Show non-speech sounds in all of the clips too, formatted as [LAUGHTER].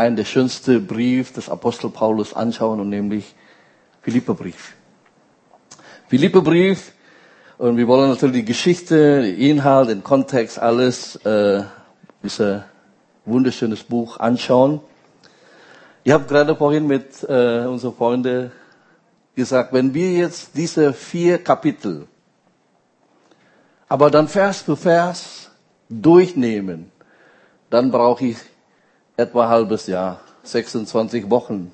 einen der schönsten Brief des Apostel Paulus anschauen, und nämlich Philipperbrief. Philipperbrief, und wir wollen natürlich die Geschichte, den Inhalt, den Kontext, alles, äh, dieses wunderschönes Buch anschauen. Ich habe gerade vorhin mit äh, unseren Freunden gesagt, wenn wir jetzt diese vier Kapitel, aber dann Vers für Vers durchnehmen, dann brauche ich etwa ein halbes Jahr, 26 Wochen.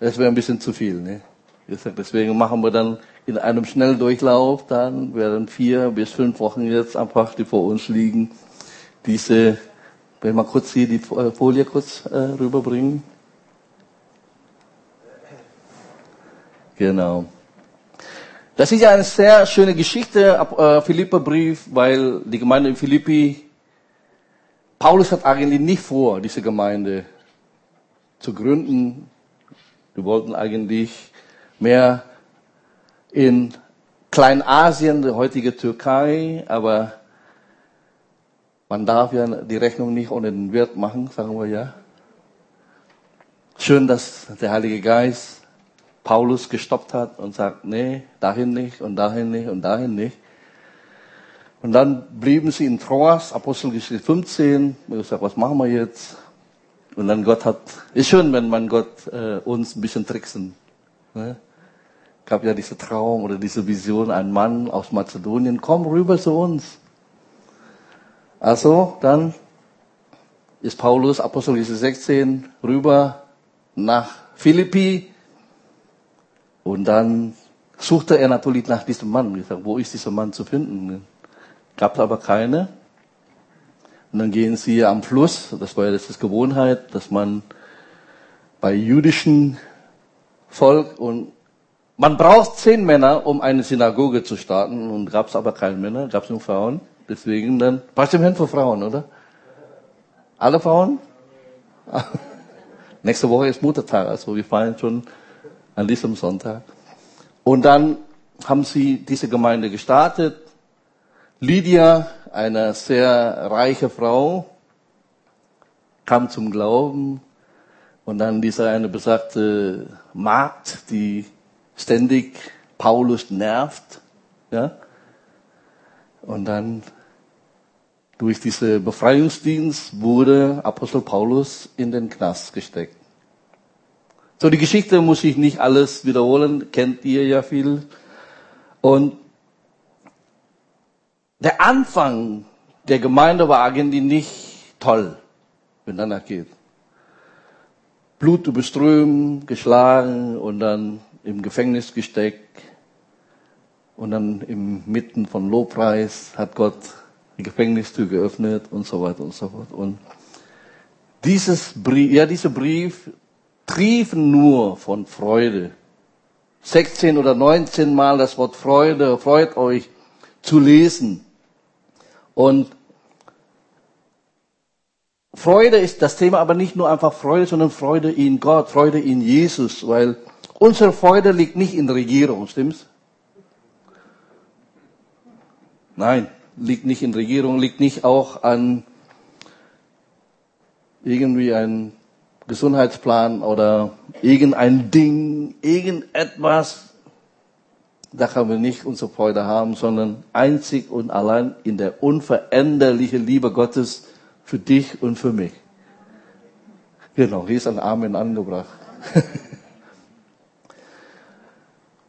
Das wäre ein bisschen zu viel. Ne? Deswegen machen wir dann in einem Schnelldurchlauf, dann werden vier bis fünf Wochen jetzt einfach, die vor uns liegen, diese, wenn wir kurz hier die Folie kurz äh, rüberbringen. Genau. Das ist ja eine sehr schöne Geschichte, äh, Philipperbrief, weil die Gemeinde in Philippi, Paulus hat eigentlich nicht vor, diese Gemeinde zu gründen. Wir wollten eigentlich mehr in Kleinasien, der heutige Türkei, aber man darf ja die Rechnung nicht ohne den Wirt machen, sagen wir ja. Schön, dass der Heilige Geist Paulus gestoppt hat und sagt, nee, dahin nicht und dahin nicht und dahin nicht. Und dann blieben sie in Troas, Apostelgeschichte 15. Ich gesagt, was machen wir jetzt? Und dann Gott hat, ist schön, wenn man Gott äh, uns ein bisschen tricksen. Ne? Gab ja diese Traum oder diese Vision, ein Mann aus Mazedonien, komm rüber zu uns. Also, dann ist Paulus, Apostelgeschichte 16, rüber nach Philippi, und dann suchte er natürlich nach diesem Mann. Ich sag, wo ist dieser Mann zu finden? Gab aber keine. Und dann gehen sie am Fluss. Das war ja das ist Gewohnheit, dass man bei jüdischen Volk und man braucht zehn Männer, um eine Synagoge zu starten. Und gab es aber keine Männer, gab es nur Frauen. Deswegen dann, passt im Hin für Frauen, oder? Alle Frauen? [LAUGHS] Nächste Woche ist Muttertag, also wir feiern schon an diesem Sonntag. Und dann haben sie diese Gemeinde gestartet. Lydia, eine sehr reiche Frau, kam zum Glauben. Und dann diese eine besagte Magd, die ständig Paulus nervt. Ja? Und dann durch diese Befreiungsdienst wurde Apostel Paulus in den Knast gesteckt. So, die Geschichte muss ich nicht alles wiederholen, kennt ihr ja viel. Und der Anfang der Gemeinde war eigentlich nicht toll, wenn danach geht. Blut überströmt, geschlagen und dann im Gefängnis gesteckt. Und dann im Mitten von Lobpreis hat Gott die Gefängnistür geöffnet und so weiter und so fort. Und dieses Brief, ja, dieser Brief triefen nur von Freude. 16 oder 19 Mal das Wort Freude, freut euch zu lesen. Und Freude ist das Thema, aber nicht nur einfach Freude, sondern Freude in Gott, Freude in Jesus, weil unsere Freude liegt nicht in der Regierung, stimmt's? Nein, liegt nicht in der Regierung, liegt nicht auch an irgendwie ein Gesundheitsplan oder irgendein Ding, irgendetwas, da können wir nicht unsere Freude haben, sondern einzig und allein in der unveränderlichen Liebe Gottes für dich und für mich. Genau, hier ist ein Amen angebracht. [LAUGHS]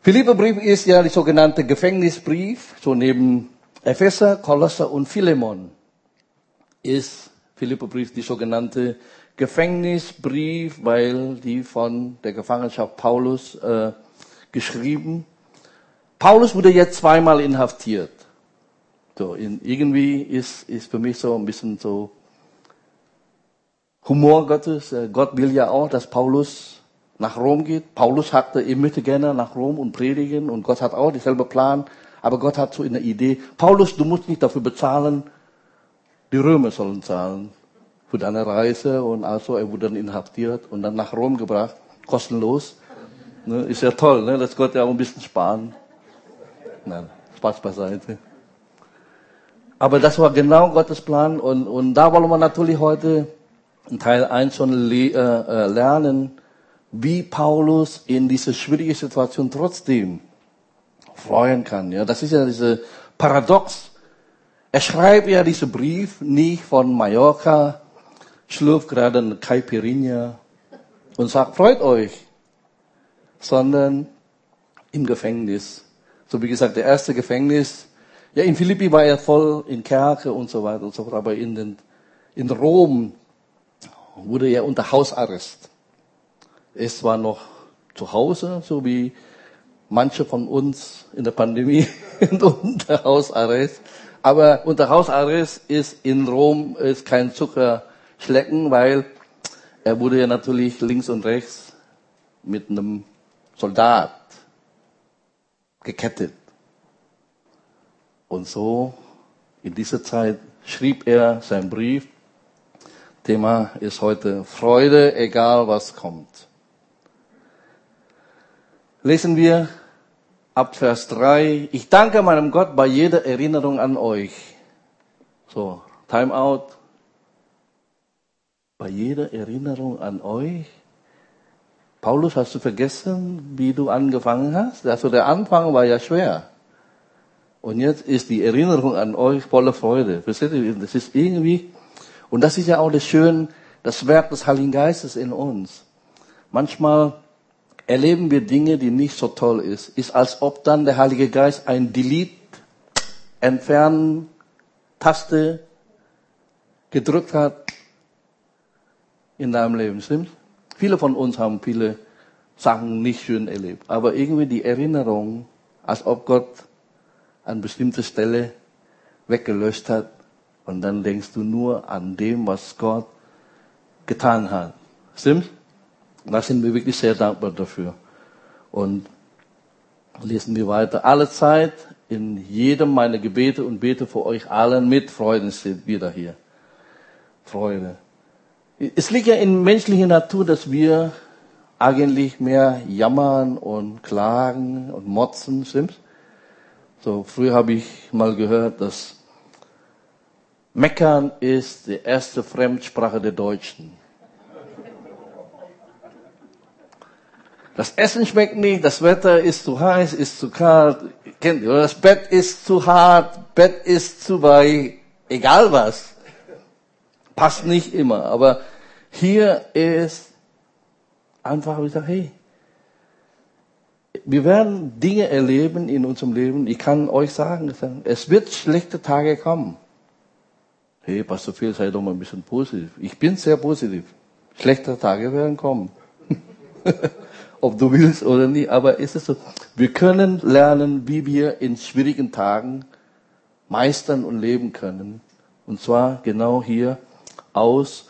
Philipperbrief ist ja der sogenannte Gefängnisbrief, so neben Epheser, Kolosser und Philemon ist Philipperbrief die sogenannte Gefängnisbrief, weil die von der Gefangenschaft Paulus äh, geschrieben. Paulus wurde jetzt zweimal inhaftiert. So, in, irgendwie ist, ist für mich so ein bisschen so Humor Gottes. Äh, Gott will ja auch, dass Paulus nach Rom geht. Paulus hatte, er möchte gerne nach Rom und predigen und Gott hat auch dieselbe Plan. Aber Gott hat so eine Idee. Paulus, du musst nicht dafür bezahlen. Die Römer sollen zahlen für deine Reise und also er wurde dann inhaftiert und dann nach Rom gebracht, kostenlos. Ne, ist ja toll, ne, dass Gott ja auch ein bisschen sparen. Nein, Spaß beiseite. Aber das war genau Gottes Plan und, und da wollen wir natürlich heute in Teil 1 schon äh, äh, lernen, wie Paulus in dieser schwierigen Situation trotzdem freuen kann. Ja, das ist ja diese Paradox. Er schreibt ja diesen Brief nicht von Mallorca, schlürft gerade eine Caipirinha und sagt, freut euch, sondern im Gefängnis. So wie gesagt, der erste Gefängnis, ja, in Philippi war er voll in Kerke und so weiter und so fort, aber in, den, in Rom wurde er unter Hausarrest. Es war noch zu Hause, so wie manche von uns in der Pandemie [LAUGHS] unter Hausarrest. Aber unter Hausarrest ist in Rom ist kein Zuckerschlecken, weil er wurde ja natürlich links und rechts mit einem Soldat gekettet. Und so in dieser Zeit schrieb er seinen Brief. Thema ist heute Freude, egal was kommt. Lesen wir ab Vers 3. Ich danke meinem Gott bei jeder Erinnerung an euch. So, Time out. Bei jeder Erinnerung an euch. Paulus, hast du vergessen, wie du angefangen hast? Also der Anfang war ja schwer. Und jetzt ist die Erinnerung an euch voller Freude. Versteht ihr? Das ist irgendwie, und das ist ja auch das Schöne, das Werk des Heiligen Geistes in uns. Manchmal erleben wir Dinge, die nicht so toll ist. Ist als ob dann der Heilige Geist ein Delete, Entfernen, Taste gedrückt hat in deinem Leben. Stimmt? Viele von uns haben viele Sachen nicht schön erlebt. Aber irgendwie die Erinnerung, als ob Gott an bestimmte Stelle weggelöscht hat. Und dann denkst du nur an dem, was Gott getan hat. Stimmt? Da sind wir wirklich sehr dankbar dafür. Und lesen wir weiter. Alle Zeit in jedem meiner Gebete und bete für euch allen mit Freuden steht wieder hier. Freude. Es liegt ja in menschlicher Natur, dass wir eigentlich mehr jammern und klagen und motzen, stimmt's? So, früher habe ich mal gehört, dass Meckern ist die erste Fremdsprache der Deutschen. Das Essen schmeckt nicht, das Wetter ist zu heiß, ist zu kalt, kennt ihr, das Bett ist zu hart, Bett ist zu weich, egal was passt nicht immer. Aber hier ist einfach, ich sage, hey, wir werden Dinge erleben in unserem Leben. Ich kann euch sagen, es wird schlechte Tage kommen. Hey, Pastor Phil, sei doch mal ein bisschen positiv. Ich bin sehr positiv. Schlechte Tage werden kommen. [LAUGHS] Ob du willst oder nicht. Aber ist es so, wir können lernen, wie wir in schwierigen Tagen meistern und leben können. Und zwar genau hier aus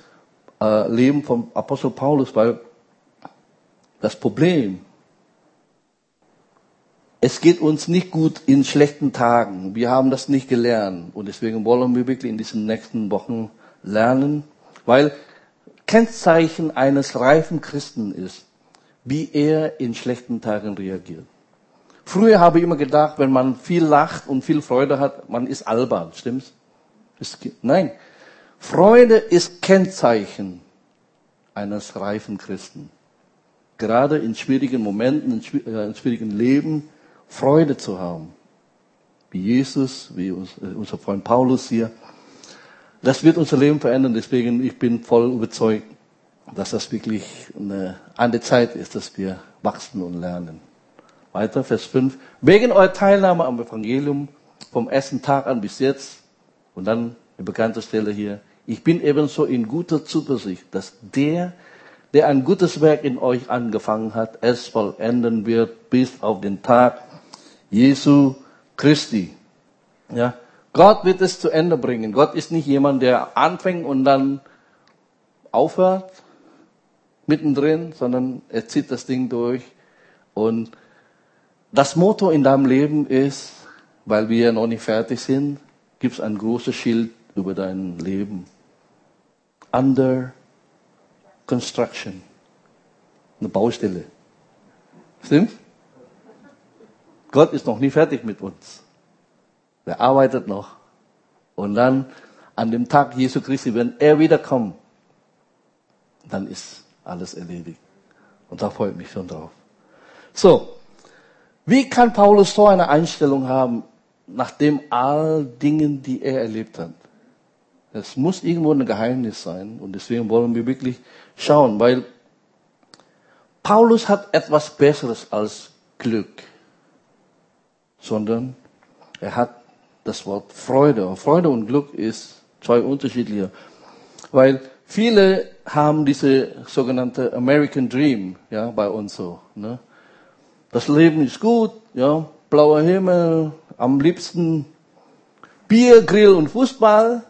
äh, Leben vom Apostel Paulus, weil das Problem, es geht uns nicht gut in schlechten Tagen. Wir haben das nicht gelernt. Und deswegen wollen wir wirklich in diesen nächsten Wochen lernen, weil Kennzeichen eines reifen Christen ist, wie er in schlechten Tagen reagiert. Früher habe ich immer gedacht, wenn man viel lacht und viel Freude hat, man ist albern, stimmt's? Nein, Freude ist Kennzeichen eines reifen Christen. Gerade in schwierigen Momenten, in äh, schwierigen Leben, Freude zu haben. Wie Jesus, wie äh, unser Freund Paulus hier. Das wird unser Leben verändern. Deswegen, ich bin voll überzeugt, dass das wirklich eine, eine Zeit ist, dass wir wachsen und lernen. Weiter, Vers 5. Wegen eurer Teilnahme am Evangelium vom ersten Tag an bis jetzt und dann die bekannte Stelle hier. Ich bin ebenso in guter Zuversicht, dass der, der ein gutes Werk in euch angefangen hat, es vollenden wird bis auf den Tag Jesu Christi. Ja. Gott wird es zu Ende bringen. Gott ist nicht jemand, der anfängt und dann aufhört, mittendrin, sondern er zieht das Ding durch. Und das Motto in deinem Leben ist, weil wir noch nicht fertig sind, gibt es ein großes Schild über dein Leben. Under construction. Eine Baustelle. Stimmt? Gott ist noch nie fertig mit uns. Er arbeitet noch. Und dann an dem Tag Jesu Christi, wenn er wiederkommt, dann ist alles erledigt. Und da freue ich mich schon drauf. So, wie kann Paulus so eine Einstellung haben, nachdem all Dingen, die er erlebt hat? Es muss irgendwo ein Geheimnis sein und deswegen wollen wir wirklich schauen, weil Paulus hat etwas Besseres als Glück, sondern er hat das Wort Freude. Und Freude und Glück ist zwei unterschiedliche, weil viele haben diese sogenannte American Dream, ja, bei uns so, ne? Das Leben ist gut, ja, blauer Himmel, am liebsten Bier, Grill und Fußball,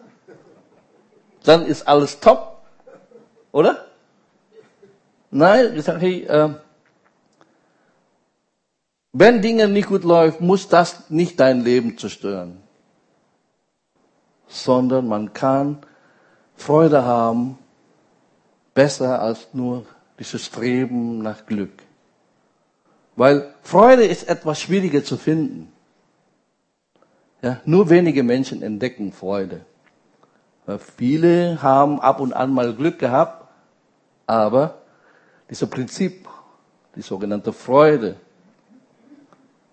dann ist alles top, oder? Nein, ich sage, hey, äh, wenn Dinge nicht gut laufen, muss das nicht dein Leben zerstören, sondern man kann Freude haben, besser als nur dieses Streben nach Glück. Weil Freude ist etwas schwieriger zu finden. Ja, nur wenige Menschen entdecken Freude. Viele haben ab und an mal Glück gehabt, aber dieses Prinzip, die sogenannte Freude,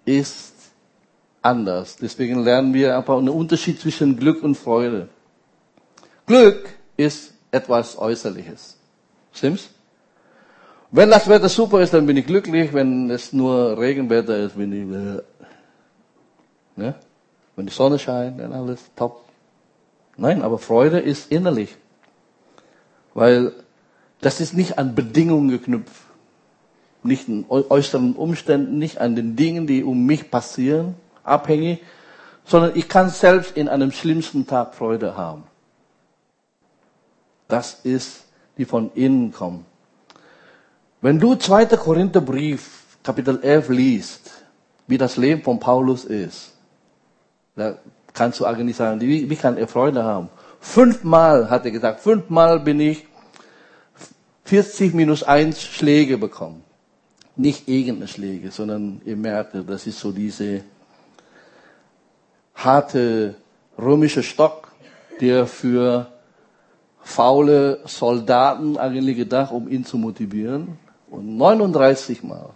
ist anders. Deswegen lernen wir einfach einen Unterschied zwischen Glück und Freude. Glück ist etwas Äußerliches. Stimmt's? Wenn das Wetter super ist, dann bin ich glücklich. Wenn es nur Regenwetter ist, bin ich, äh, ne? Wenn die Sonne scheint, dann alles top. Nein, aber Freude ist innerlich. Weil das ist nicht an Bedingungen geknüpft. Nicht an äußeren Umständen, nicht an den Dingen, die um mich passieren, abhängig, sondern ich kann selbst in einem schlimmsten Tag Freude haben. Das ist, die von innen kommt. Wenn du 2. Korintherbrief, Kapitel 11 liest, wie das Leben von Paulus ist, da kannst du eigentlich sagen, wie, wie kann er Freude haben? Fünfmal hat er gesagt, fünfmal bin ich 40 minus 1 Schläge bekommen. Nicht irgendeine Schläge, sondern ihr merkt, das ist so diese harte römische Stock, der für faule Soldaten eigentlich gedacht, um ihn zu motivieren. Und 39 Mal.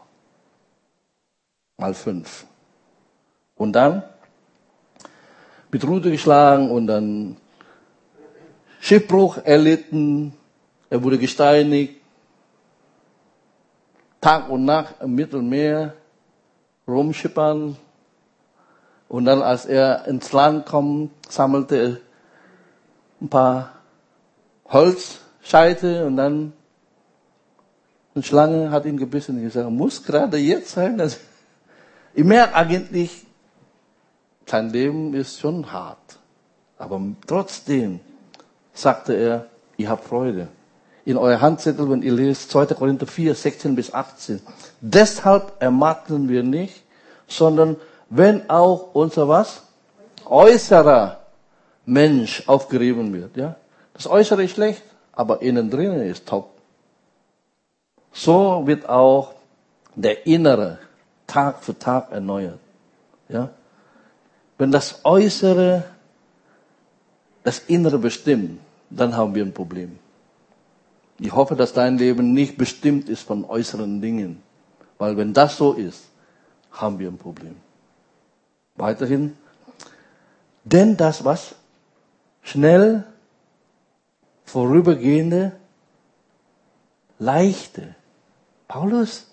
Mal fünf. Und dann mit Rute geschlagen und dann Schiffbruch erlitten. Er wurde gesteinigt. Tag und Nacht im Mittelmeer rumschippern. Und dann, als er ins Land kam, sammelte er ein paar Holzscheite und dann eine Schlange hat ihn gebissen und gesagt, muss gerade jetzt sein. Also, ich merke eigentlich, sein Leben ist schon hart. Aber trotzdem sagte er, ihr habt Freude. In euer Handzettel, wenn ihr lest, 2. Korinther 4, 16 bis 18. Deshalb ermatten wir nicht, sondern wenn auch unser was? Äußerer Mensch aufgerieben wird, ja. Das Äußere ist schlecht, aber innen drinnen ist top. So wird auch der Innere Tag für Tag erneuert. Ja? Wenn das Äußere das Innere bestimmt, dann haben wir ein Problem. Ich hoffe, dass dein Leben nicht bestimmt ist von äußeren Dingen. Weil wenn das so ist, haben wir ein Problem. Weiterhin. Denn das was? Schnell vorübergehende, leichte. Paulus,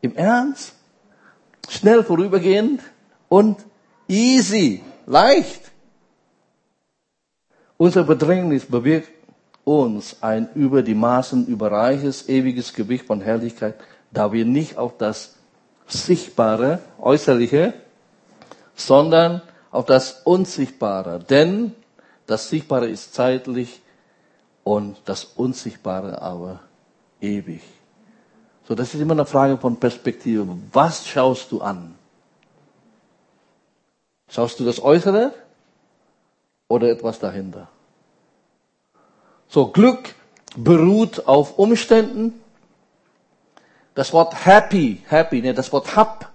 im Ernst? Schnell vorübergehend und easy, leicht. Unser Bedrängnis bewirkt uns ein über die Maßen überreiches, ewiges Gewicht von Herrlichkeit, da wir nicht auf das Sichtbare, Äußerliche, sondern auf das Unsichtbare. Denn das Sichtbare ist zeitlich, und das Unsichtbare aber ewig. So, das ist immer eine Frage von Perspektive. Was schaust du an? Schaust du das Äußere oder etwas dahinter? So, Glück beruht auf Umständen. Das Wort happy, happy, ne, das Wort hab,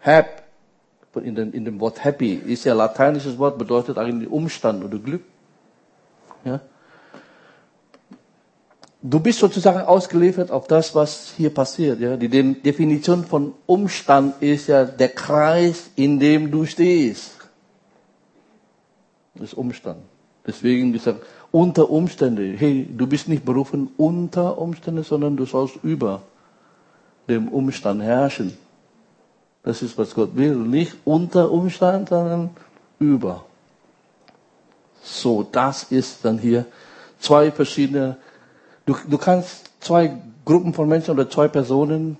hab, in, dem, in dem Wort happy ist ja lateinisches Wort, bedeutet eigentlich Umstand oder Glück. Ja? Du bist sozusagen ausgeliefert auf das, was hier passiert. Ja? Die Definition von Umstand ist ja der Kreis, in dem du stehst. Das ist Umstand. Deswegen gesagt, unter Umstände. Hey, du bist nicht berufen unter Umstände, sondern du sollst über dem Umstand herrschen. Das ist, was Gott will. Nicht unter Umstand, sondern über. So, das ist dann hier zwei verschiedene, du, du kannst zwei Gruppen von Menschen oder zwei Personen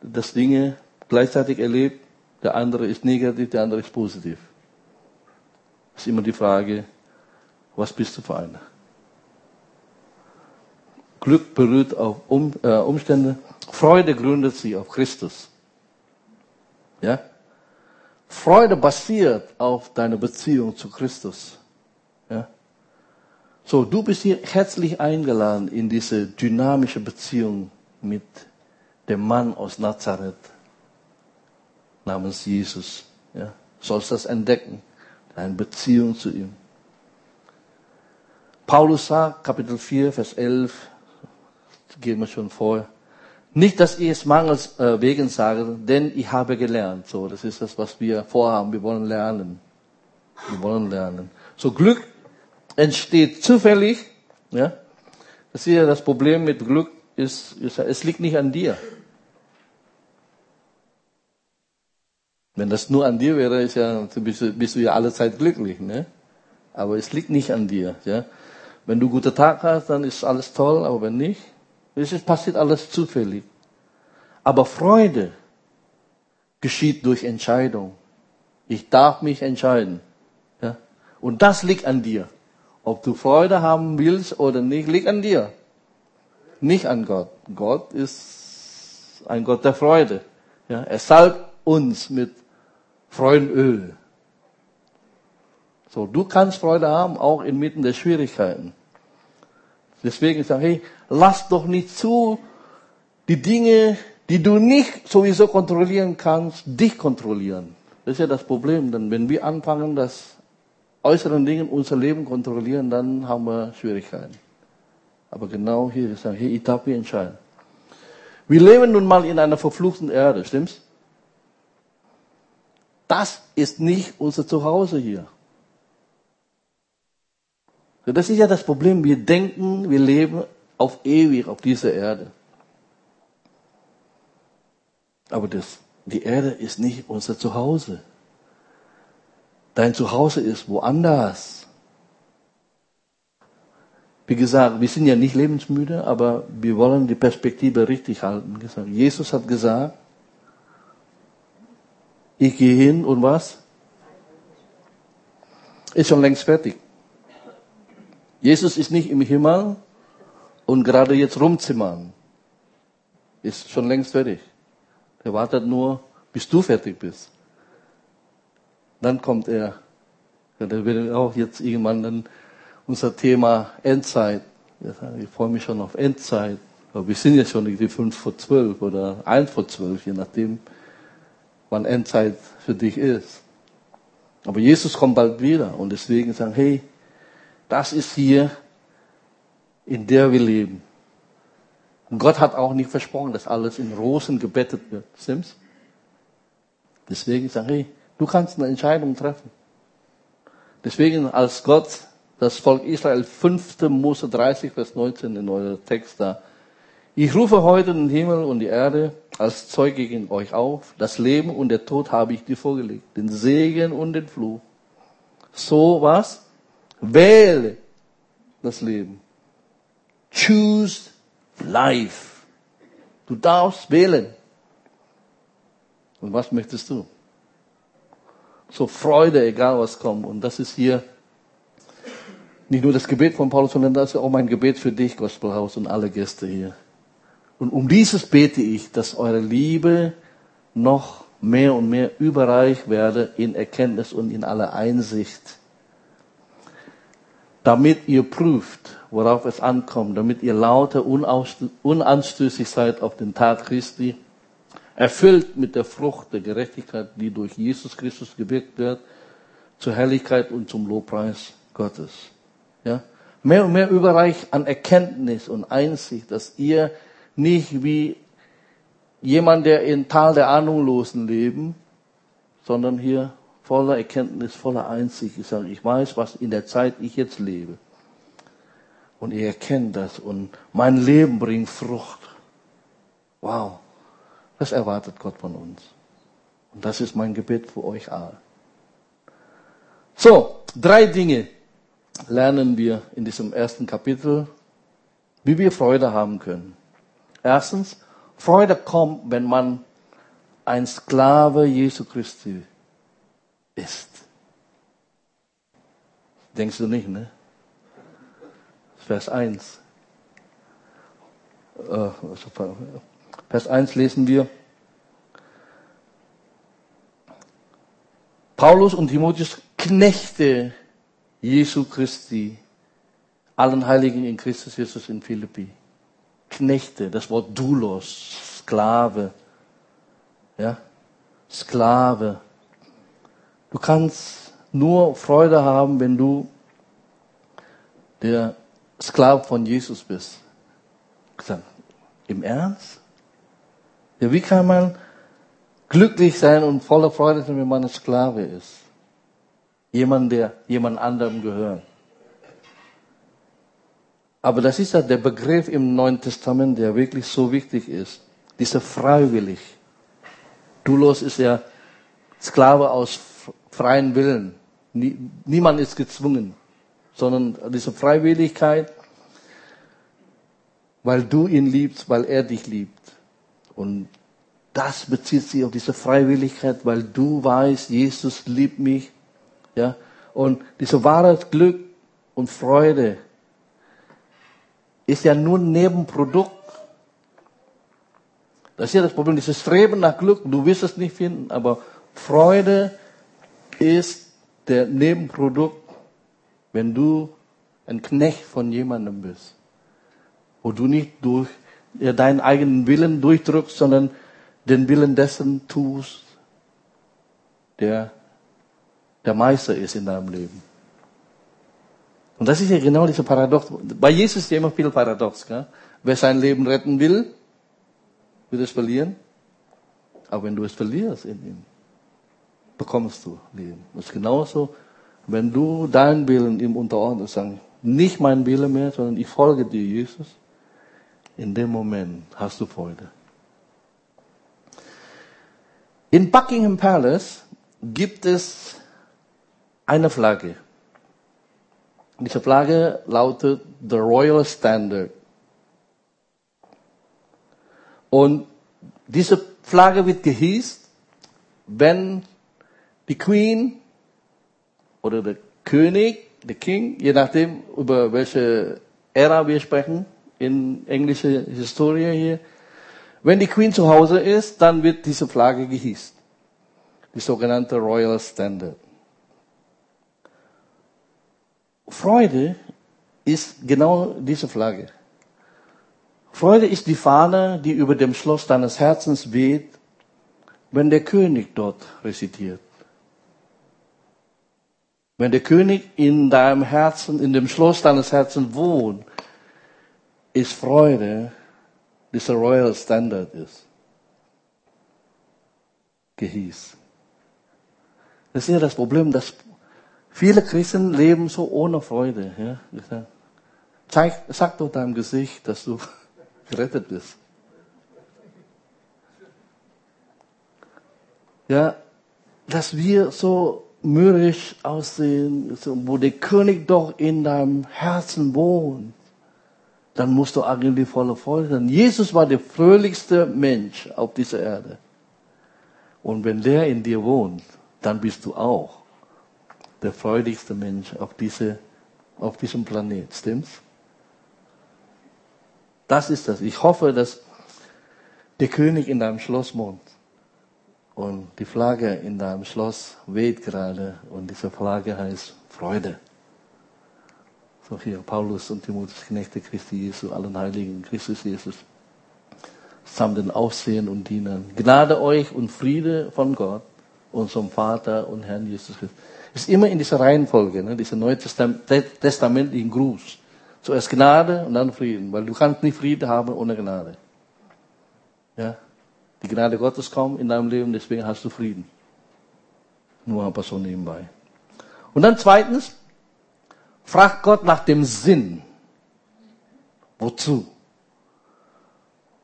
das Dinge gleichzeitig erlebt. Der andere ist negativ, der andere ist positiv. Ist immer die Frage, was bist du für einer? Glück berührt auf um, äh, Umstände, Freude gründet sich auf Christus. Ja? Freude basiert auf deiner Beziehung zu Christus. Ja? So, du bist hier herzlich eingeladen in diese dynamische Beziehung mit dem Mann aus Nazareth namens Jesus. Ja? Sollst das entdecken, deine Beziehung zu ihm. Paulus sagt, Kapitel 4, Vers 11, gehen wir schon vor. Nicht, dass ich es mangels äh, wegen sage, denn ich habe gelernt. So, das ist das, was wir vorhaben. Wir wollen lernen. Wir wollen lernen. So Glück entsteht zufällig. Ja, das ist ja das Problem mit Glück. Ist, ist, es liegt nicht an dir. Wenn das nur an dir wäre, ist ja, bist, du, bist du ja alle Zeit glücklich, ne? Aber es liegt nicht an dir, ja. Wenn du guten Tag hast, dann ist alles toll, aber wenn nicht, es passiert alles zufällig. Aber Freude geschieht durch Entscheidung. Ich darf mich entscheiden. Ja? Und das liegt an dir. Ob du Freude haben willst oder nicht, liegt an dir. Nicht an Gott. Gott ist ein Gott der Freude. Ja? Er salbt uns mit Freudenöl. So, du kannst Freude haben, auch inmitten der Schwierigkeiten. Deswegen sage ich, hey, lass doch nicht zu, die Dinge, die du nicht sowieso kontrollieren kannst, dich kontrollieren. Das ist ja das Problem. Denn wenn wir anfangen, das äußeren Dinge unser Leben kontrollieren, dann haben wir Schwierigkeiten. Aber genau hier ist hey, ich darf mich entscheiden. Wir leben nun mal in einer verfluchten Erde, stimmt's? Das ist nicht unser Zuhause hier. Das ist ja das Problem. Wir denken, wir leben auf ewig auf dieser Erde. Aber das, die Erde ist nicht unser Zuhause. Dein Zuhause ist woanders. Wie gesagt, wir sind ja nicht lebensmüde, aber wir wollen die Perspektive richtig halten. Jesus hat gesagt, ich gehe hin und was? Ist schon längst fertig. Jesus ist nicht im Himmel und gerade jetzt rumzimmern. Ist schon längst fertig. Er wartet nur, bis du fertig bist. Dann kommt er. Ja, da wird auch jetzt irgendwann dann unser Thema Endzeit. Ich freue mich schon auf Endzeit. Aber wir sind ja schon irgendwie fünf vor zwölf oder eins vor zwölf, je nachdem, wann Endzeit für dich ist. Aber Jesus kommt bald wieder und deswegen sagen, hey, das ist hier, in der wir leben. Und Gott hat auch nicht versprochen, dass alles in Rosen gebettet wird. Stimmt's? Deswegen sagen, hey, du kannst eine Entscheidung treffen. Deswegen, als Gott das Volk Israel 5. Mose 30, Vers 19 in eurem Text da, ich rufe heute den Himmel und die Erde als Zeuge gegen euch auf. Das Leben und der Tod habe ich dir vorgelegt. Den Segen und den Fluch. So was? Wähle das Leben. Choose life. Du darfst wählen. Und was möchtest du? So Freude, egal was kommt. Und das ist hier nicht nur das Gebet von Paulus, sondern das ist auch mein Gebet für dich, Gospelhaus und alle Gäste hier. Und um dieses bete ich, dass eure Liebe noch mehr und mehr überreich werde in Erkenntnis und in aller Einsicht damit ihr prüft, worauf es ankommt, damit ihr lauter, unanstößig seid auf den Tag Christi, erfüllt mit der Frucht der Gerechtigkeit, die durch Jesus Christus gewirkt wird, zur Herrlichkeit und zum Lobpreis Gottes. Ja? mehr und mehr überreich an Erkenntnis und Einsicht, dass ihr nicht wie jemand, der in Tal der Ahnungslosen leben, sondern hier voller Erkenntnis, voller Einsicht. Ich sage, ich weiß, was in der Zeit ich jetzt lebe. Und ihr erkennt das und mein Leben bringt Frucht. Wow. Das erwartet Gott von uns. Und das ist mein Gebet für euch alle. So, drei Dinge lernen wir in diesem ersten Kapitel, wie wir Freude haben können. Erstens, Freude kommt, wenn man ein Sklave Jesu Christi ist. Denkst du nicht, ne? Vers 1. Vers 1 lesen wir. Paulus und Timotheus Knechte Jesu Christi, allen Heiligen in Christus Jesus in Philippi. Knechte, das Wort Doulos, Sklave. Ja? Sklave. Du kannst nur Freude haben, wenn du der Sklave von Jesus bist. Im Ernst? Ja, wie kann man glücklich sein und voller Freude sein, wenn man ein Sklave ist? Jemand, der jemand anderem gehört. Aber das ist ja der Begriff im Neuen Testament, der wirklich so wichtig ist. Dieser freiwillig. Doulos ist ja Sklave aus freien Willen. Niemand ist gezwungen, sondern diese Freiwilligkeit, weil du ihn liebst, weil er dich liebt. Und das bezieht sich auf diese Freiwilligkeit, weil du weißt, Jesus liebt mich. Ja? Und diese wahre Glück und Freude ist ja nur ein Nebenprodukt. Das ist ja das Problem, dieses Streben nach Glück, du wirst es nicht finden, aber Freude ist der Nebenprodukt, wenn du ein Knecht von jemandem bist, wo du nicht durch deinen eigenen Willen durchdrückst, sondern den Willen dessen tust, der der Meister ist in deinem Leben. Und das ist ja genau dieser Paradox. Bei Jesus ist ja immer viel Paradox. Gell? Wer sein Leben retten will, wird es verlieren. Aber wenn du es verlierst in ihm, bekommst du Leben. Das ist genauso, wenn du deinen Willen ihm unterordnest, sagen, nicht mein Wille mehr, sondern ich folge dir, Jesus. In dem Moment hast du Freude. In Buckingham Palace gibt es eine Flagge. Diese Flagge lautet The Royal Standard. Und diese Flagge wird gehisst, wenn die Queen oder der König, der King, je nachdem, über welche Ära wir sprechen, in englischer Historie hier, wenn die Queen zu Hause ist, dann wird diese Flagge gehisst. Die sogenannte Royal Standard. Freude ist genau diese Flagge. Freude ist die Fahne, die über dem Schloss deines Herzens weht, wenn der König dort residiert. Wenn der König in deinem Herzen, in dem Schloss deines Herzens wohnt, ist Freude, dieser Royal Standard ist. Gehieß. Das ist ja das Problem, dass Viele Christen leben so ohne Freude. Ja? Zeig, sag doch deinem Gesicht, dass du [LAUGHS] gerettet bist. Ja, dass wir so mürrisch aussehen, wo der König doch in deinem Herzen wohnt, dann musst du eigentlich voller Freude sein. Jesus war der fröhlichste Mensch auf dieser Erde. Und wenn der in dir wohnt, dann bist du auch der freudigste Mensch auf, diese, auf diesem Planet. Stimmt's? Das ist das. Ich hoffe, dass der König in deinem Schloss wohnt. Und die Flagge in deinem Schloss weht gerade. Und diese Flagge heißt Freude. Hier, Paulus und Timotheus, Knechte Christi Jesu, allen Heiligen, Christus Jesus, samt den Aufsehen und Dienern. Gnade euch und Friede von Gott, unserem Vater und Herrn Jesus Christus ist immer in dieser Reihenfolge, ne, dieser neutestamentlichen Gruß. Zuerst Gnade und dann Frieden, weil du kannst nicht Frieden haben ohne Gnade. Ja? Die Gnade Gottes kommt in deinem Leben, deswegen hast du Frieden. Nur ein paar so nebenbei. Und dann zweitens, frag Gott nach dem Sinn. Wozu?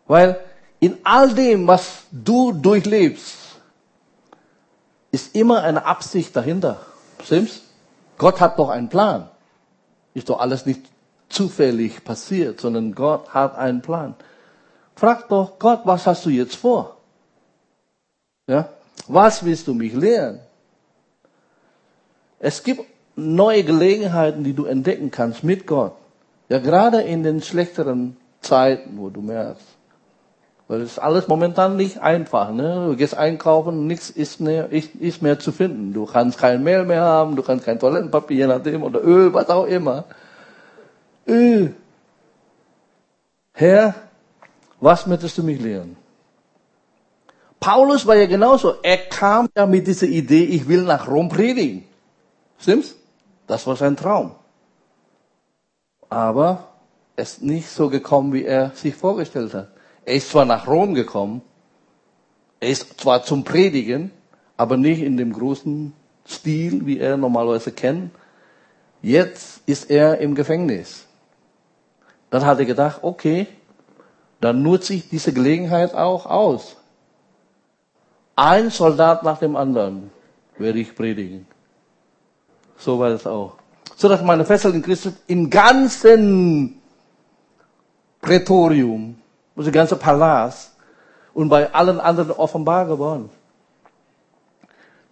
Weil in all dem, was du durchlebst, ist immer eine Absicht dahinter. Stimmt's? Gott hat doch einen Plan. Ist doch alles nicht zufällig passiert, sondern Gott hat einen Plan. Frag doch Gott, was hast du jetzt vor? Ja? Was willst du mich lehren? Es gibt neue Gelegenheiten, die du entdecken kannst mit Gott. Ja, gerade in den schlechteren Zeiten, wo du merkst. Weil es ist alles momentan nicht einfach. Ne? Du gehst einkaufen, nichts ist mehr, ist, mehr zu finden. Du kannst kein Mehl mehr haben, du kannst kein Toilettenpapier, je nachdem, oder Öl, was auch immer. Öl. Herr, was möchtest du mich lehren? Paulus war ja genauso. Er kam ja mit dieser Idee, ich will nach Rom predigen. Stimmt's? Das war sein Traum. Aber es ist nicht so gekommen, wie er sich vorgestellt hat. Er ist zwar nach Rom gekommen, er ist zwar zum Predigen, aber nicht in dem großen Stil, wie er normalerweise kennt. Jetzt ist er im Gefängnis. Dann hat er gedacht, okay, dann nutze ich diese Gelegenheit auch aus. Ein Soldat nach dem anderen werde ich predigen. So war es auch. So dass meine Fessel in Christus im ganzen Prätorium, also ganze Palast und bei allen anderen offenbar geworden.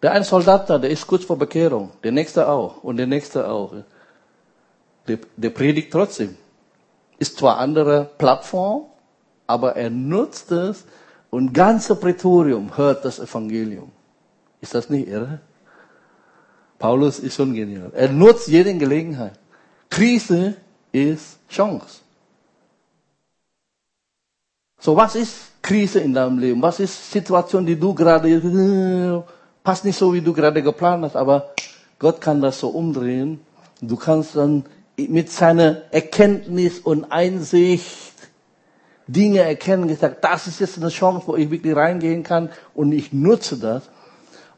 Der ein Soldat da, der ist kurz vor Bekehrung, der nächste auch und der nächste auch. Der, der predigt trotzdem. Ist zwar andere Plattform, aber er nutzt es und ganze Prätorium hört das Evangelium. Ist das nicht irre? Paulus ist schon genial. Er nutzt jede Gelegenheit. Krise ist Chance. So, was ist Krise in deinem Leben? Was ist Situation, die du gerade, passt nicht so, wie du gerade geplant hast, aber Gott kann das so umdrehen. Du kannst dann mit seiner Erkenntnis und Einsicht Dinge erkennen, gesagt, das ist jetzt eine Chance, wo ich wirklich reingehen kann und ich nutze das.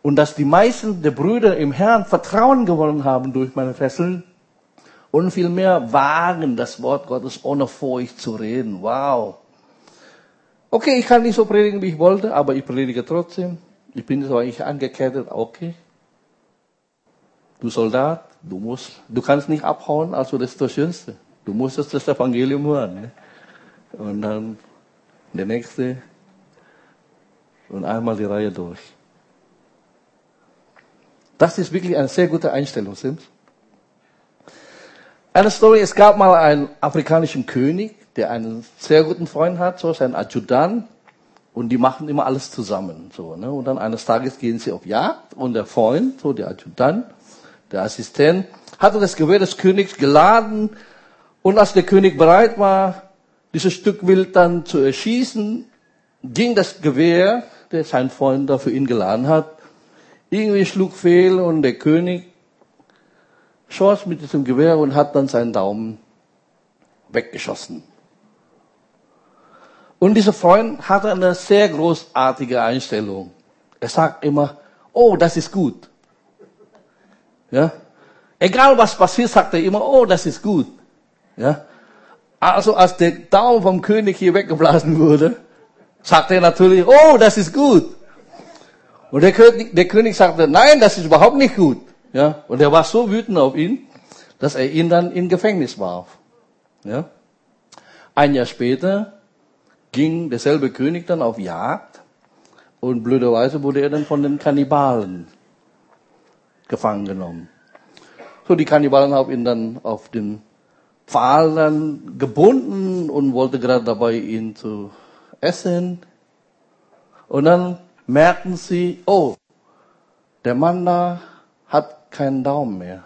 Und dass die meisten der Brüder im Herrn Vertrauen gewonnen haben durch meine Fesseln und vielmehr wagen, das Wort Gottes ohne Furcht zu reden. Wow. Okay, ich kann nicht so predigen, wie ich wollte, aber ich predige trotzdem. Ich bin so eigentlich angekettet, okay. Du Soldat, du musst, du kannst nicht abhauen, also das ist das Schönste. Du musst das Evangelium hören. Ne? Und dann der nächste und einmal die Reihe durch. Das ist wirklich eine sehr gute Einstellung, Sims. Eine Story, es gab mal einen afrikanischen König, der einen sehr guten Freund hat, so sein Adjutant, und die machen immer alles zusammen, so, ne? Und dann eines Tages gehen sie auf Jagd und der Freund, so der Adjutant, der Assistent, hatte das Gewehr des Königs geladen und als der König bereit war, dieses Stück Wild dann zu erschießen, ging das Gewehr, das sein Freund da für ihn geladen hat, irgendwie schlug fehl und der König schoss mit diesem Gewehr und hat dann seinen Daumen weggeschossen. Und dieser Freund hatte eine sehr großartige Einstellung. Er sagt immer, oh, das ist gut. Ja? Egal was passiert, sagt er immer, oh, das ist gut. Ja? Also als der Daumen vom König hier weggeblasen wurde, sagt er natürlich, oh, das ist gut. Und der König, der König sagte, nein, das ist überhaupt nicht gut. Ja, und er war so wütend auf ihn, dass er ihn dann in Gefängnis warf. Ja. Ein Jahr später ging derselbe König dann auf Jagd und blöderweise wurde er dann von den Kannibalen gefangen genommen. So, die Kannibalen haben ihn dann auf den Pfahl dann gebunden und wollte gerade dabei ihn zu essen. Und dann merken sie, oh, der Mann da hat keinen Daumen mehr.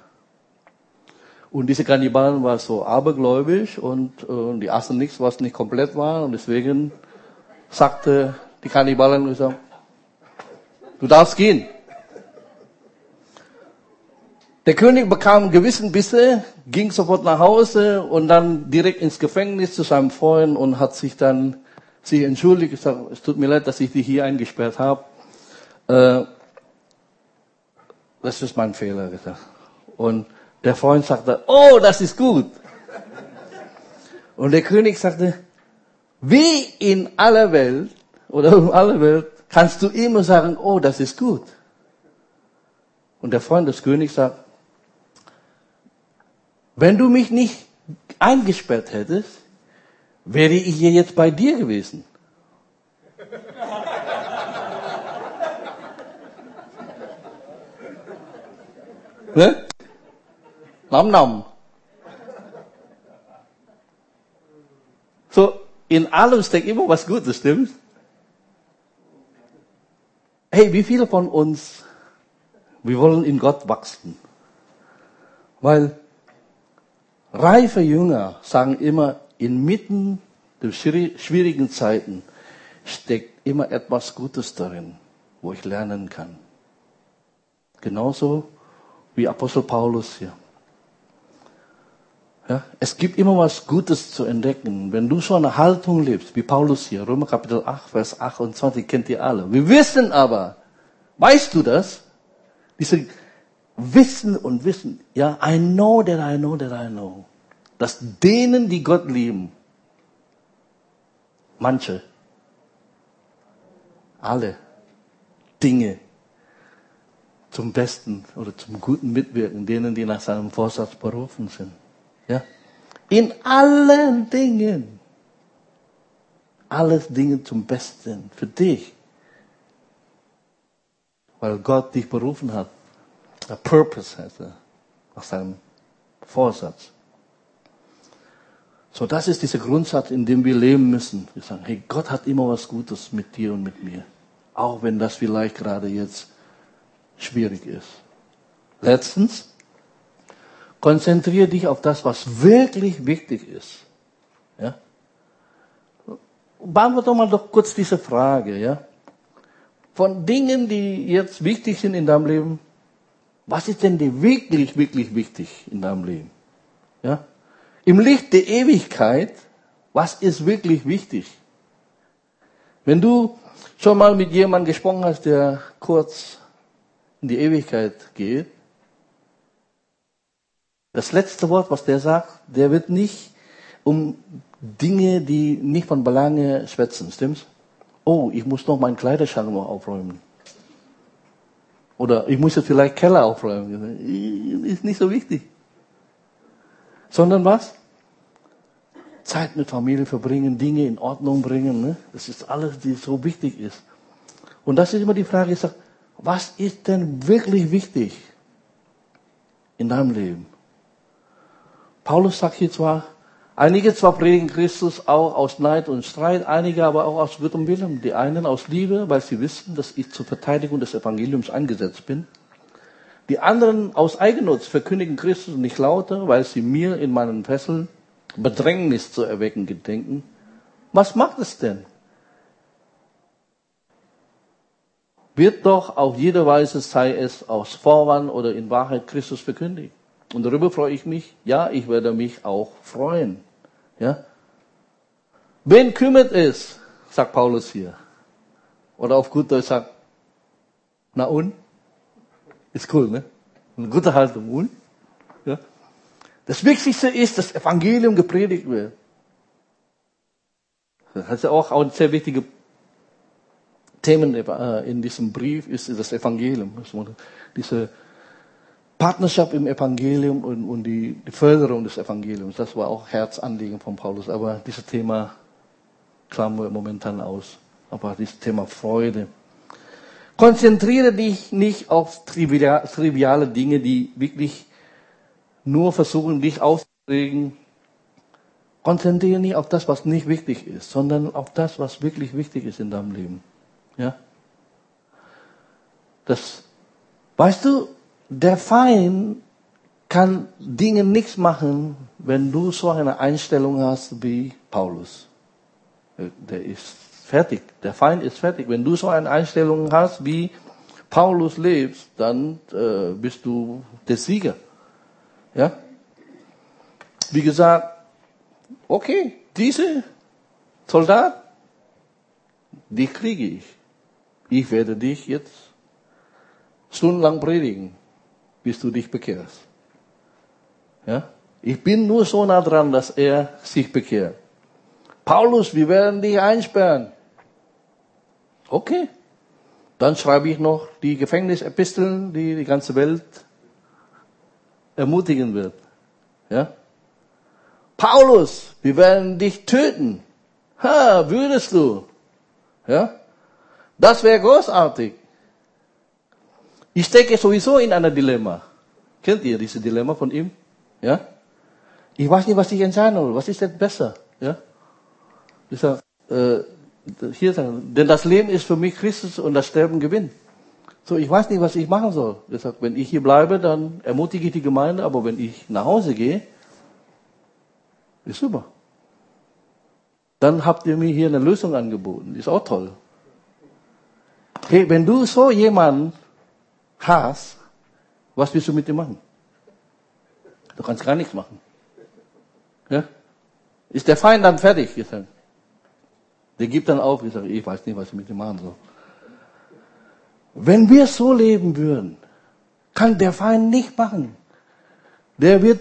Und diese Kannibalen waren so abergläubisch und äh, die aßen nichts, was nicht komplett war. Und deswegen sagte die Kannibalen, du darfst gehen. Der König bekam gewissen Bisse, ging sofort nach Hause und dann direkt ins Gefängnis zu seinem Freund und hat sich dann sich entschuldigt, gesagt, es tut mir leid, dass ich dich hier eingesperrt habe. Äh, das ist mein Fehler, gesagt. Und der Freund sagte, oh, das ist gut. Und der König sagte, wie in aller Welt oder in aller Welt kannst du immer sagen, oh, das ist gut. Und der Freund des Königs sagt, wenn du mich nicht eingesperrt hättest, wäre ich hier jetzt bei dir gewesen. ne? Nam nam. So, in allem steckt immer was Gutes, stimmt? Hey, wie viele von uns, wir wollen in Gott wachsen? Weil Reife Jünger sagen immer, inmitten der schwierigen Zeiten steckt immer etwas Gutes darin, wo ich lernen kann. Genauso wie Apostel Paulus hier. Ja, es gibt immer was Gutes zu entdecken. Wenn du so eine Haltung lebst, wie Paulus hier, Römer Kapitel 8, Vers 28, kennt ihr alle. Wir wissen aber, weißt du das? Diese Wissen und Wissen. Ja, I know that I know that I know. Dass denen, die Gott lieben, manche, alle Dinge zum Besten oder zum Guten mitwirken, denen, die nach seinem Vorsatz berufen sind. Ja? In allen Dingen. Alles Dinge zum Besten für dich. Weil Gott dich berufen hat. A purpose heißt er. Nach seinem Vorsatz. So, das ist dieser Grundsatz, in dem wir leben müssen. Wir sagen, hey, Gott hat immer was Gutes mit dir und mit mir. Auch wenn das vielleicht gerade jetzt schwierig ist. Letztens, konzentriere dich auf das, was wirklich wichtig ist. Ja? Beantworte doch mal doch kurz diese Frage, ja? Von Dingen, die jetzt wichtig sind in deinem Leben, was ist denn dir wirklich, wirklich wichtig in deinem Leben? Ja? Im Licht der Ewigkeit, was ist wirklich wichtig? Wenn du schon mal mit jemandem gesprochen hast, der kurz in die Ewigkeit geht, das letzte Wort, was der sagt, der wird nicht um Dinge, die nicht von Belange schwätzen, stimmt's? Oh, ich muss noch meinen Kleiderschrank noch aufräumen. Oder ich muss jetzt vielleicht Keller aufräumen. Ist nicht so wichtig. Sondern was? Zeit mit Familie verbringen, Dinge in Ordnung bringen. Ne? Das ist alles, die so wichtig ist. Und das ist immer die Frage, ich sage, was ist denn wirklich wichtig in deinem Leben? Paulus sagt hier zwar, einige zwar predigen Christus auch aus Neid und Streit, einige aber auch aus gutem Willen. Die einen aus Liebe, weil sie wissen, dass ich zur Verteidigung des Evangeliums eingesetzt bin. Die anderen aus Eigennutz verkündigen Christus nicht lauter, weil sie mir in meinen Fesseln Bedrängnis zu erwecken gedenken. Was macht es denn? Wird doch auf jede Weise, sei es aus Vorwand oder in Wahrheit Christus verkündigt. Und darüber freue ich mich. Ja, ich werde mich auch freuen. Ja? Wen kümmert es, sagt Paulus hier. Oder auf gut Deutsch sagt, na und? Ist cool, ne? Eine gute Haltung, und? Ja? Das Wichtigste ist, dass Evangelium gepredigt wird. Das ist ja auch ein sehr wichtiges Themen äh, in diesem Brief ist das Evangelium. Diese Partnerschaft im Evangelium und, die, Förderung des Evangeliums, das war auch Herzanliegen von Paulus. Aber dieses Thema klammern wir momentan aus. Aber dieses Thema Freude. Konzentriere dich nicht auf triviale Dinge, die wirklich nur versuchen, dich aufzuregen. Konzentriere nicht auf das, was nicht wichtig ist, sondern auf das, was wirklich wichtig ist in deinem Leben. Ja? Das, weißt du, der Feind kann Dinge nichts machen, wenn du so eine Einstellung hast wie Paulus. Der ist fertig. Der Feind ist fertig. Wenn du so eine Einstellung hast wie Paulus lebst, dann äh, bist du der Sieger. Ja? Wie gesagt, okay, diese Soldat, die kriege ich. Ich werde dich jetzt stundenlang predigen, bis du dich bekehrst. Ja? Ich bin nur so nah dran, dass er sich bekehrt. Paulus, wir werden dich einsperren. Okay. Dann schreibe ich noch die Gefängnisepisteln, die die ganze Welt ermutigen wird. Ja? Paulus, wir werden dich töten. Ha, würdest du? Ja? Das wäre großartig. Ich stecke sowieso in einer Dilemma. Kennt ihr diese Dilemma von ihm? Ja? Ich weiß nicht, was ich entscheiden soll. Was ist denn besser? Ja? Ich sag, äh, hier sagen, denn das Leben ist für mich Christus und das Sterben Gewinn. So, ich weiß nicht, was ich machen soll. Ich sag, wenn ich hier bleibe, dann ermutige ich die Gemeinde, aber wenn ich nach Hause gehe, ist super. Dann habt ihr mir hier eine Lösung angeboten. Ist auch toll. Hey, wenn du so jemanden hast, was willst du mit ihm machen? Du kannst gar nichts machen. Ja? Ist der Feind dann fertig? Gesagt. Der gibt dann auf, ich sage, ich weiß nicht, was ich mit ihm machen soll. Wenn wir so leben würden, kann der Feind nicht machen. Der wird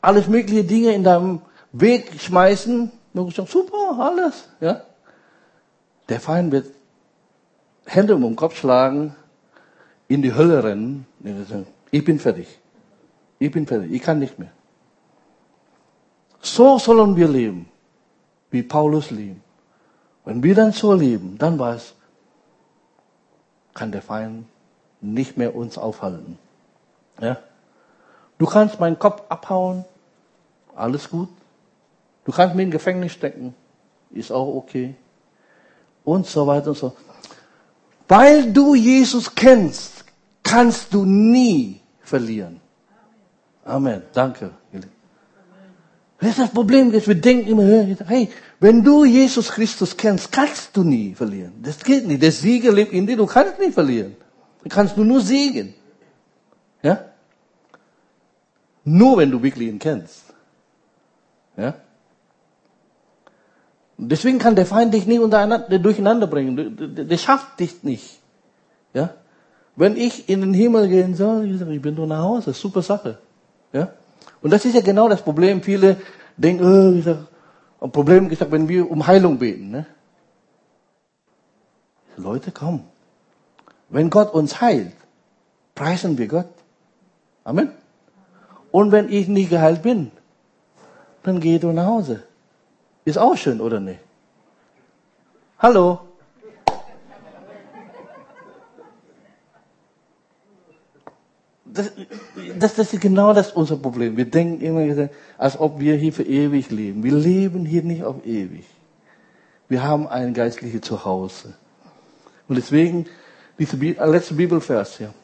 alles mögliche Dinge in deinem Weg schmeißen. Und sagen, super, alles. Ja? Der Feind wird Hände um den Kopf schlagen, in die Hölle rennen. Ich bin fertig. Ich bin fertig. Ich kann nicht mehr. So sollen wir leben, wie Paulus leben. Wenn wir dann so leben, dann weiß, kann der Feind nicht mehr uns aufhalten. Ja? Du kannst meinen Kopf abhauen, alles gut. Du kannst mich in Gefängnis stecken, ist auch okay. Und so weiter und so. Weil du Jesus kennst, kannst du nie verlieren. Amen. Danke. Das ist das Problem, wir denken immer, hey, wenn du Jesus Christus kennst, kannst du nie verlieren. Das geht nicht. Der Sieger lebt in dir, du kannst nicht verlieren. Du kannst nur siegen. Ja? Nur wenn du wirklich ihn kennst. Ja? Deswegen kann der Feind dich nicht durcheinander bringen. Der, der schafft dich nicht. Ja? Wenn ich in den Himmel gehen soll, ich, bin nur nach Hause, super Sache. Ja? Und das ist ja genau das Problem. Viele denken, oh, ich sage, ein Problem gesagt, wenn wir um Heilung beten. Ne? Leute, komm. Wenn Gott uns heilt, preisen wir Gott. Amen. Und wenn ich nicht geheilt bin, dann geh du nach Hause. Ist auch schön, oder nicht? Hallo? Das, das, das ist genau das unser Problem. Wir denken immer, als ob wir hier für ewig leben. Wir leben hier nicht auf ewig. Wir haben ein geistliches Zuhause. Und deswegen, diese äh, letzte Bibelvers hier.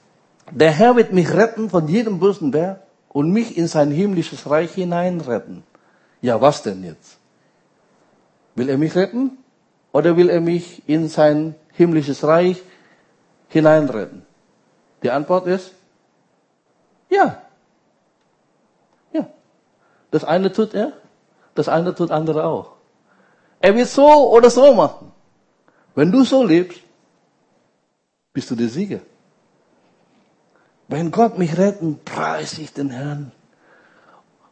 Der Herr wird mich retten von jedem bösen Berg und mich in sein himmlisches Reich hineinretten. Ja, was denn jetzt? Will er mich retten? Oder will er mich in sein himmlisches Reich hineinretten? Die Antwort ist, ja. Ja. Das eine tut er, das eine tut andere auch. Er wird so oder so machen. Wenn du so lebst, bist du der Sieger. Wenn Gott mich retten, preise ich den Herrn.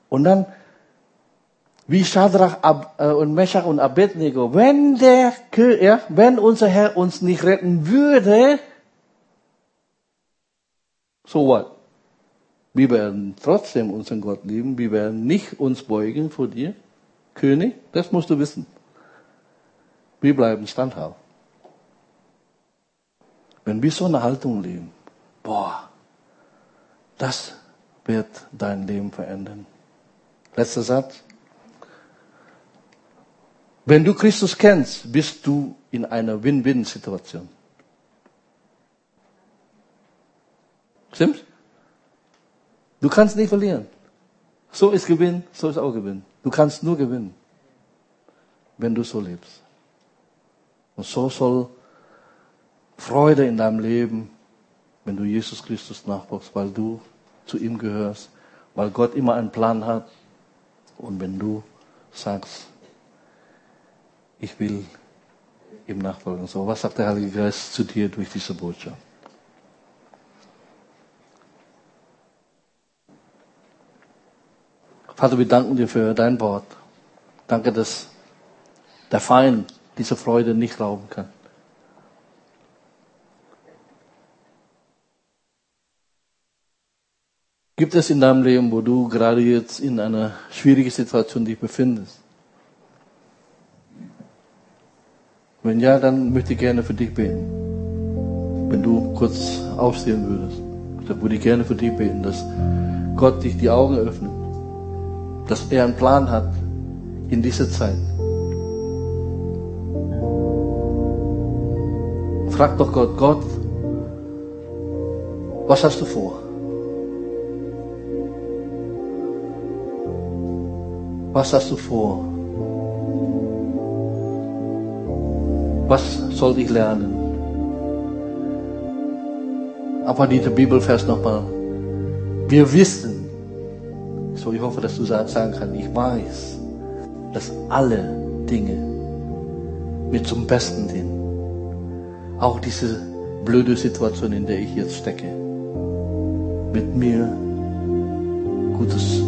Und dann, wie Shadrach äh, und Meshach und Abednego, wenn der, ja, wenn unser Herr uns nicht retten würde, so what? Wir werden trotzdem unseren Gott lieben. Wir werden nicht uns beugen vor dir, König. Das musst du wissen. Wir bleiben standhaft. Wenn wir so eine Haltung leben, boah, das wird dein Leben verändern. Letzter Satz. Wenn du Christus kennst, bist du in einer Win-Win-Situation. Stimmt's? Du kannst nicht verlieren. So ist Gewinn, so ist auch Gewinn. Du kannst nur gewinnen, wenn du so lebst. Und so soll Freude in deinem Leben wenn du Jesus Christus nachfolgst, weil du zu ihm gehörst, weil Gott immer einen Plan hat. Und wenn du sagst, ich will ihm nachfolgen. So, was sagt der Heilige Geist zu dir durch diese Botschaft? Vater, wir danken dir für dein Wort. Danke, dass der Feind diese Freude nicht rauben kann. Gibt es in deinem Leben, wo du gerade jetzt in einer schwierigen Situation dich befindest? Wenn ja, dann möchte ich gerne für dich beten. Wenn du kurz aufstehen würdest, dann würde ich gerne für dich beten, dass Gott dich die Augen öffnet, dass er einen Plan hat in dieser Zeit. Frag doch Gott, Gott, was hast du vor? Was hast du vor? Was soll ich lernen? Aber dieser Bibelvers nochmal. Wir wissen, so ich hoffe, dass du sagen kannst, ich weiß, dass alle Dinge mir zum Besten sind. Auch diese blöde Situation, in der ich jetzt stecke, wird mir Gutes